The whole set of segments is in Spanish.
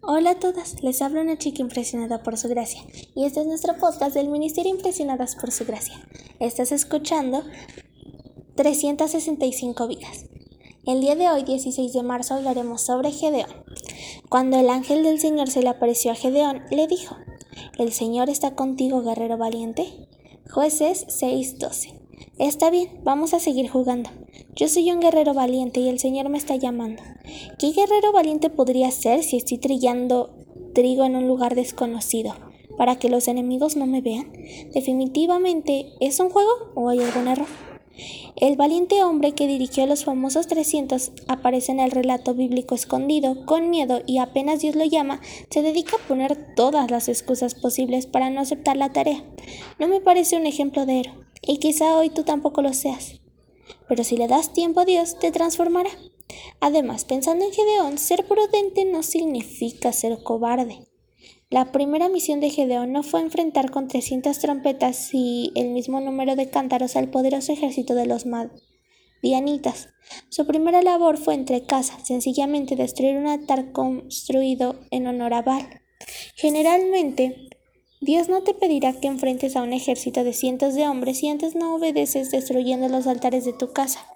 Hola a todas, les habla una chica impresionada por su gracia y este es nuestro podcast del Ministerio Impresionadas por su gracia. Estás escuchando 365 vidas. El día de hoy, 16 de marzo, hablaremos sobre Gedeón. Cuando el ángel del Señor se le apareció a Gedeón, le dijo, ¿El Señor está contigo, guerrero valiente? Jueces 6:12. Está bien, vamos a seguir jugando. Yo soy un guerrero valiente y el Señor me está llamando. ¿Qué guerrero valiente podría ser si estoy trillando trigo en un lugar desconocido? ¿Para que los enemigos no me vean? Definitivamente, ¿es un juego o hay algún error? El valiente hombre que dirigió los famosos 300 aparece en el relato bíblico escondido, con miedo y apenas Dios lo llama, se dedica a poner todas las excusas posibles para no aceptar la tarea. No me parece un ejemplo de héroe, y quizá hoy tú tampoco lo seas. Pero si le das tiempo a Dios, te transformará. Además, pensando en Gedeón, ser prudente no significa ser cobarde. La primera misión de Gedeón no fue enfrentar con 300 trompetas y el mismo número de cántaros al poderoso ejército de los madianitas. Su primera labor fue entre casa, sencillamente destruir un altar construido en honor a Baal. Generalmente, Dios no te pedirá que enfrentes a un ejército de cientos de hombres si antes no obedeces destruyendo los altares de tu casa.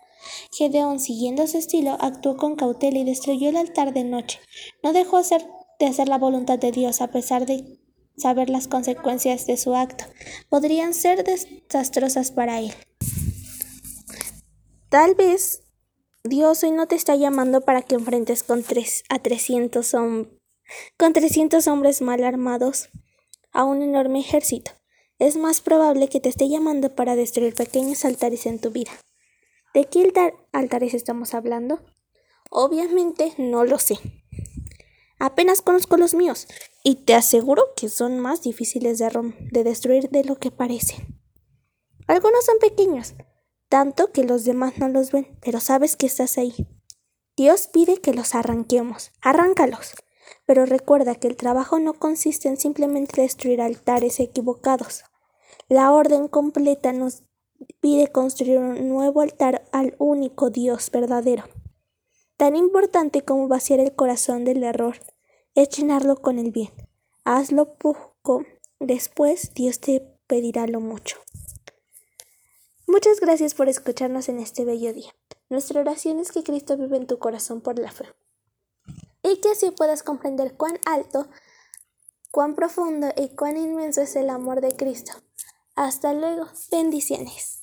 Gedeón, siguiendo su estilo, actuó con cautela y destruyó el altar de noche. No dejó de hacer la voluntad de Dios a pesar de saber las consecuencias de su acto. Podrían ser desastrosas para él. Tal vez Dios hoy no te está llamando para que enfrentes con tres, a 300, con 300 hombres mal armados a un enorme ejército. Es más probable que te esté llamando para destruir pequeños altares en tu vida. ¿De qué altares estamos hablando? Obviamente no lo sé. Apenas conozco los míos y te aseguro que son más difíciles de, de destruir de lo que parecen. Algunos son pequeños, tanto que los demás no los ven, pero sabes que estás ahí. Dios pide que los arranquemos. Arráncalos. Pero recuerda que el trabajo no consiste en simplemente destruir altares equivocados. La orden completa nos pide construir un nuevo altar al único Dios verdadero. Tan importante como vaciar el corazón del error es llenarlo con el bien. Hazlo poco, después Dios te pedirá lo mucho. Muchas gracias por escucharnos en este bello día. Nuestra oración es que Cristo vive en tu corazón por la fe y que así puedas comprender cuán alto, cuán profundo y cuán inmenso es el amor de Cristo. Hasta luego, bendiciones.